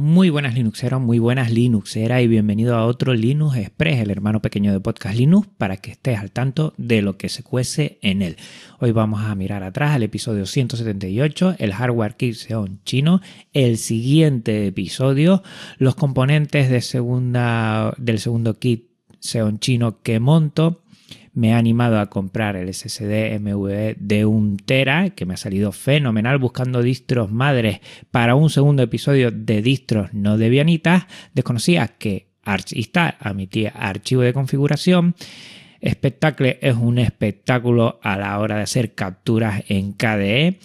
Muy buenas Linuxeros, muy buenas Linuxeras y bienvenido a otro Linux Express, el hermano pequeño de Podcast Linux, para que estés al tanto de lo que se cuece en él. Hoy vamos a mirar atrás al episodio 178, el hardware Xeon chino, el siguiente episodio, los componentes de segunda, del segundo kit Xeon chino que monto, me ha animado a comprar el SSD MVE de 1 tera, que me ha salido fenomenal buscando distros madres para un segundo episodio de distros no debianitas. Desconocía que Archistar admitía archivo de configuración. Spectacle es un espectáculo a la hora de hacer capturas en KDE.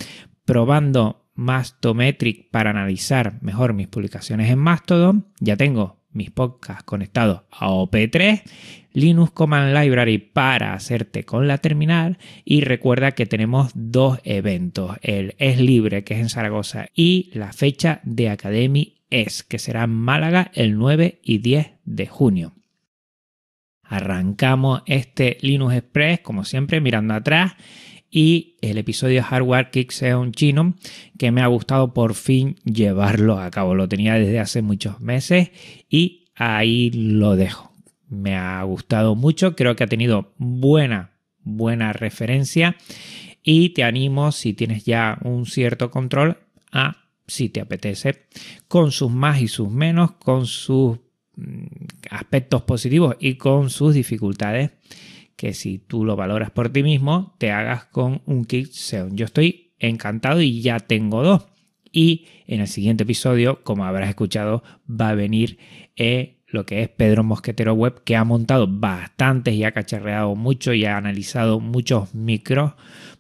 Probando Mastometric para analizar mejor mis publicaciones en Mastodon. Ya tengo mis podcasts conectados a OP3, Linux Command Library para hacerte con la terminal y recuerda que tenemos dos eventos, el Es Libre que es en Zaragoza y la fecha de Academy es que será en Málaga el 9 y 10 de junio. Arrancamos este Linux Express como siempre mirando atrás y el episodio Hardware un chino que me ha gustado por fin llevarlo a cabo. Lo tenía desde hace muchos meses y ahí lo dejo. Me ha gustado mucho, creo que ha tenido buena, buena referencia y te animo si tienes ya un cierto control a, si te apetece, con sus más y sus menos, con sus mm, aspectos positivos y con sus dificultades que si tú lo valoras por ti mismo, te hagas con un Xeon. Yo estoy encantado y ya tengo dos. Y en el siguiente episodio, como habrás escuchado, va a venir eh, lo que es Pedro Mosquetero Web, que ha montado bastantes y ha cacharreado mucho y ha analizado muchos micros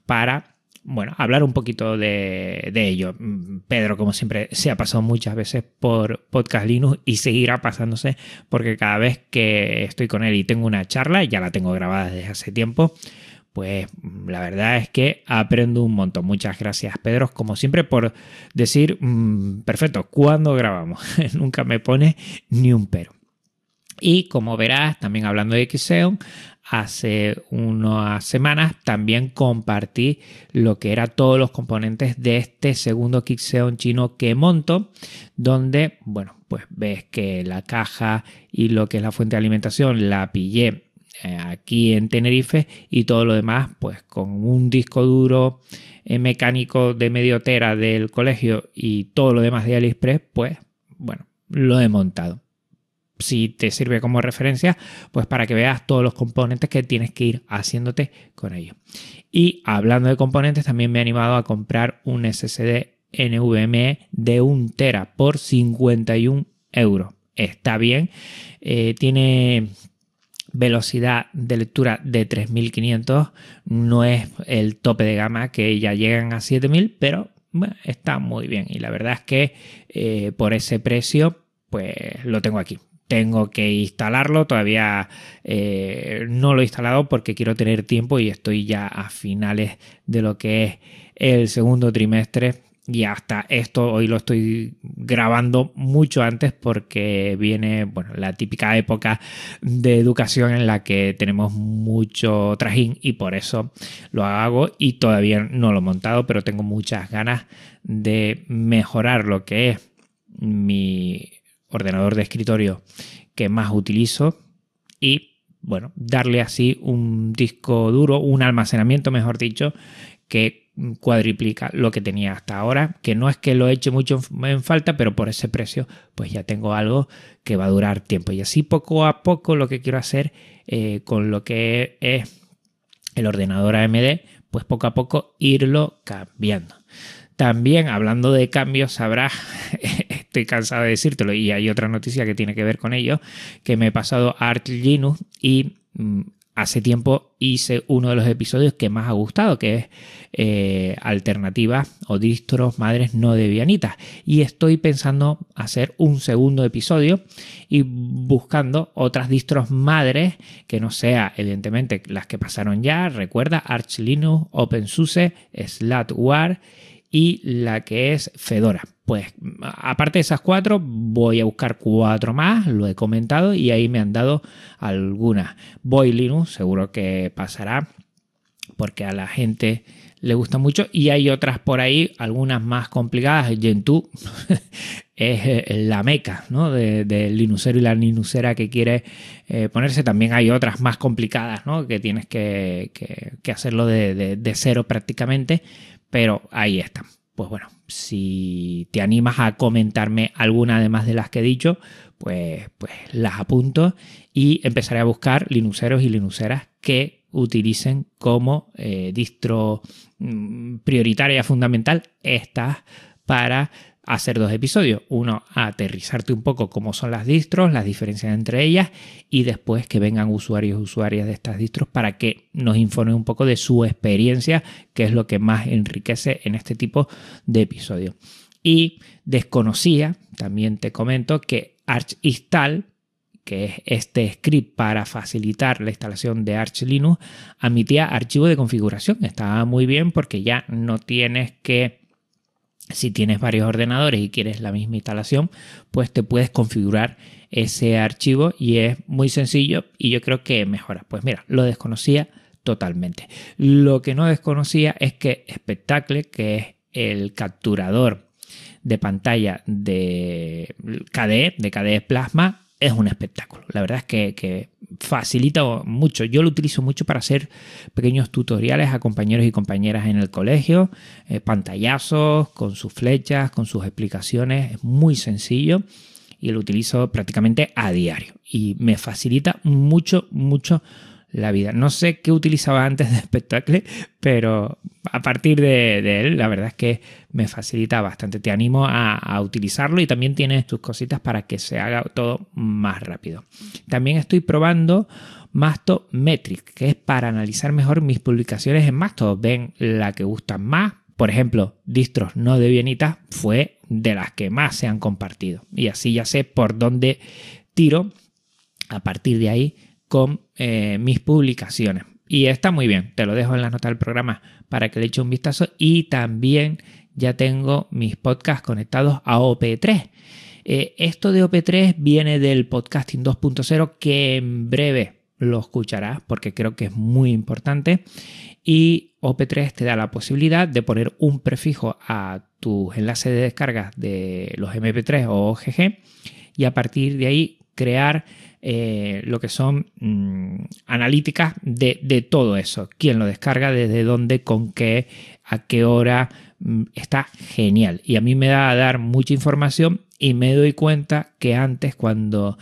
para bueno, hablar un poquito de, ello. Mm, Pedro, como siempre, se ha pasado muchas veces por Podcast Linux y seguirá pasándose porque cada vez que estoy con él y tengo una charla, ya la tengo grabada desde hace tiempo, pues mm, la verdad es que aprendo un montón. Muchas gracias, Pedro, como siempre, por decir, mm, perfecto, ¿cuándo grabamos? Nunca me pone ni un pero. Y como verás, también hablando de Xeon, hace unas semanas también compartí lo que eran todos los componentes de este segundo Xeon chino que monto, donde, bueno, pues ves que la caja y lo que es la fuente de alimentación la pillé eh, aquí en Tenerife y todo lo demás pues con un disco duro eh, mecánico de medio tera del colegio y todo lo demás de AliExpress pues bueno lo he montado si te sirve como referencia, pues para que veas todos los componentes que tienes que ir haciéndote con ello. Y hablando de componentes, también me he animado a comprar un SSD NVMe de 1 tera por 51 euros. Está bien, eh, tiene velocidad de lectura de 3500, no es el tope de gama que ya llegan a 7000, pero está muy bien y la verdad es que eh, por ese precio pues lo tengo aquí tengo que instalarlo. Todavía eh, no lo he instalado porque quiero tener tiempo y estoy ya a finales de lo que es el segundo trimestre. Y hasta esto hoy lo estoy grabando mucho antes porque viene bueno, la típica época de educación en la que tenemos mucho trajín y por eso lo hago y todavía no lo he montado, pero tengo muchas ganas de mejorar lo que es mi ordenador de escritorio que más utilizo y bueno, darle así un disco duro, un almacenamiento, mejor dicho, que cuadriplica lo que tenía hasta ahora, que no es que lo eche mucho en falta, pero por ese precio pues ya tengo algo que va a durar tiempo. Y así poco a poco lo que quiero hacer eh, con lo que es el ordenador AMD, pues poco a poco irlo cambiando. También hablando de cambios, sabrás, estoy cansado de decírtelo y hay otra noticia que tiene que ver con ello, que me he pasado a Arch Linux y mm, hace tiempo hice uno de los episodios que más ha gustado, que es eh, alternativas o distros madres no debianitas. Y estoy pensando hacer un segundo episodio y buscando otras distros madres que no sea, evidentemente, las que pasaron ya. Recuerda Arch Linux, OpenSUSE, Slatware y la que es Fedora. Pues aparte de esas cuatro, voy a buscar cuatro más, lo he comentado y ahí me han dado algunas. Voy Linux, seguro que pasará, porque a la gente le gusta mucho y hay otras por ahí, algunas más complicadas. Gentoo es eh, la meca ¿no? del de Linuxero y la Linuxera que quiere eh, ponerse. También hay otras más complicadas ¿no? que tienes que, hacerlo de, de, cero prácticamente, pero ahí están. Pues bueno, si te animas a comentarme alguna además de las que he dicho, pues, pues las apunto y empezaré a buscar Linuxeros y Linuxeras que utilicen como eh, distro mm, prioritaria fundamental estas para hacer dos episodios. Uno, aterrizarte un poco cómo son las distros, las diferencias entre ellas y después que vengan usuarios y usuarias de estas distros para que nos informen un poco de su experiencia, que es lo que más enriquece en este tipo de episodios. Y desconocía, también te comento, que Arch Install que es este script para facilitar la instalación de Arch Linux, admitía archivo de configuración. Estaba muy bien porque ya no tienes que, si tienes varios ordenadores y quieres la misma instalación, pues te puedes configurar ese archivo y es muy sencillo y yo creo que mejora. Pues mira, lo desconocía totalmente. Lo que no desconocía es que Spectacle, que es el capturador de pantalla de KDE, de KDE Plasma, es un espectáculo. La verdad es que, facilita mucho. Yo lo utilizo mucho para hacer pequeños tutoriales a compañeros y compañeras en el colegio, eh, pantallazos con sus flechas, con sus explicaciones. Es muy sencillo y lo utilizo prácticamente a diario. Y me facilita mucho, mucho la vida. No sé qué utilizaba antes de Spectacle, pero a partir de, él, la verdad es que me facilita bastante. Te animo a, utilizarlo y también tiene tus cositas para que se haga todo más rápido. También estoy probando Mastometric, que es para analizar mejor mis publicaciones en Masto. Ven la que gustan más. Por ejemplo, distros no de bienitas fue de las que más se han compartido. Y así ya sé por dónde tiro a partir de ahí con eh, mis publicaciones. Y está muy bien, te lo dejo en la nota del programa para que le eche un vistazo. Y también ya tengo mis podcasts conectados a OP3. Eh, esto de OP3 viene del podcasting 2.0 que en breve lo escucharás porque creo que es muy importante. Y OP3 te da la posibilidad de poner un prefijo a tus enlaces de descarga de los MP3 o OGG y a partir de ahí crear eh, lo que son mm, analíticas de, todo eso. Quién lo descarga, desde dónde, con qué, a qué hora. Mm, está genial. Y a mí me da a dar mucha información y me doy cuenta que antes cuando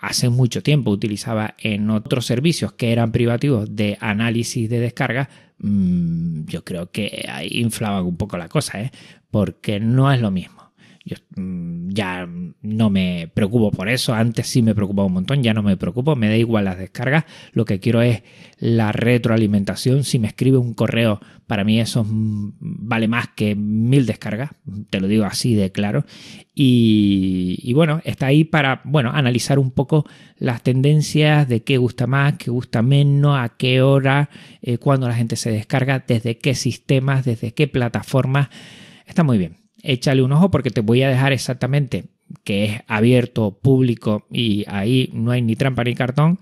hace mucho tiempo utilizaba en otros servicios que eran privativos de análisis de descarga, mm, yo creo que ahí inflaban un poco la cosa, ¿eh? porque no es lo mismo. Yo mm, ya no me preocupo por eso. Antes sí me preocupaba un montón, ya no me preocupo. Me da igual las descargas. Lo que quiero es la retroalimentación. Si me escribe un correo, para mí eso mm, vale más que mil descargas. Te lo digo así de claro. Y, bueno, está ahí para bueno, analizar un poco las tendencias de qué gusta más, qué gusta menos, a qué hora, eh, cuándo la gente se descarga, desde qué sistemas, desde qué plataformas. Está muy bien échale un ojo porque te voy a dejar exactamente que es abierto, público y ahí no hay ni trampa ni cartón,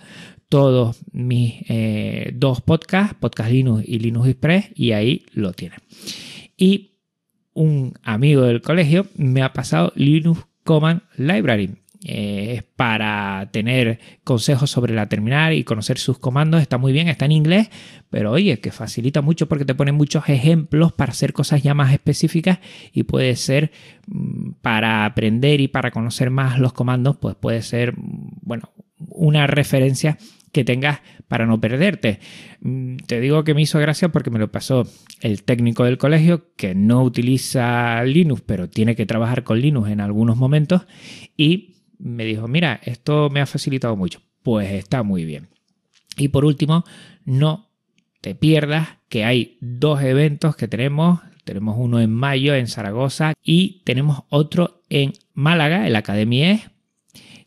todos mis eh, dos podcasts, Podcast Linux y Linux Express, y ahí lo tienes. Y un amigo del colegio me ha pasado Linux Command Library. Eh, para tener consejos sobre la terminal y conocer sus comandos. Está muy bien, está en inglés, pero oye, que facilita mucho porque te pone muchos ejemplos para hacer cosas ya más específicas y puede ser mm, para aprender y para conocer más los comandos, pues puede ser, mm, bueno, una referencia que tengas para no perderte. Mm, te digo que me hizo gracia porque me lo pasó el técnico del colegio que no utiliza Linux, pero tiene que trabajar con Linux en algunos momentos y me dijo, mira, esto me ha facilitado mucho. Pues está muy bien. Y por último, no te pierdas que hay dos eventos que tenemos. Tenemos uno en mayo en Zaragoza y tenemos otro en Málaga, en la Academia E,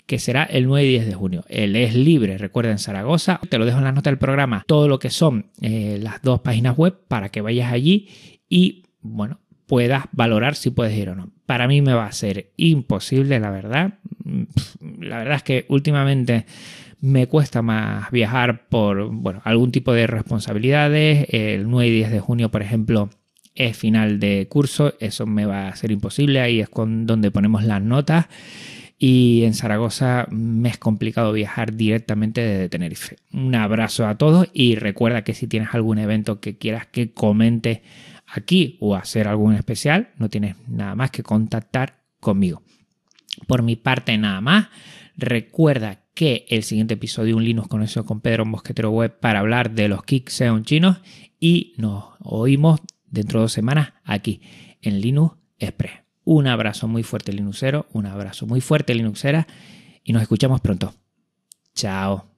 que será el 9 y 10 de junio. Él es libre, recuerda, en Zaragoza. Te lo dejo en la nota del programa, todo lo que son eh, las dos páginas web para que vayas allí y, bueno, puedas valorar si puedes ir o no. Para mí me va a ser imposible, la verdad. La verdad es que últimamente Me cuesta más viajar por bueno, algún tipo de responsabilidades. El 9 y 10 de junio, por ejemplo, es final de curso. Eso me va a ser imposible. Ahí es donde ponemos las notas. Y en Zaragoza me es complicado viajar directamente desde Tenerife. Un abrazo a todos y recuerda que si tienes algún evento que quieras que comente aquí o hacer algún especial, no tienes nada más que contactar conmigo. Por mi parte, nada más. Recuerda que el siguiente episodio Un Linux conocido con Pedro Mosquetero Web para hablar de los Kickseon chinos y nos oímos dentro de dos semanas aquí en Linux Express. Un abrazo muy fuerte Linuxero, un abrazo muy fuerte Linuxera y nos escuchamos pronto. Chao.